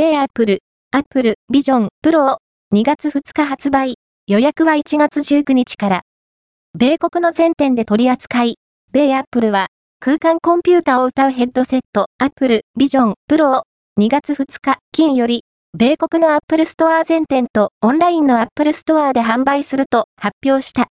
米アップル、アップルビジョンプロを2月2日発売。予約は1月19日から。米国の全店で取り扱い、米アップルは空間コンピュータを謳うヘッドセット、アップルビジョンプロを2月2日金より、米国のアップルストア全店とオンラインのアップルストアで販売すると発表した。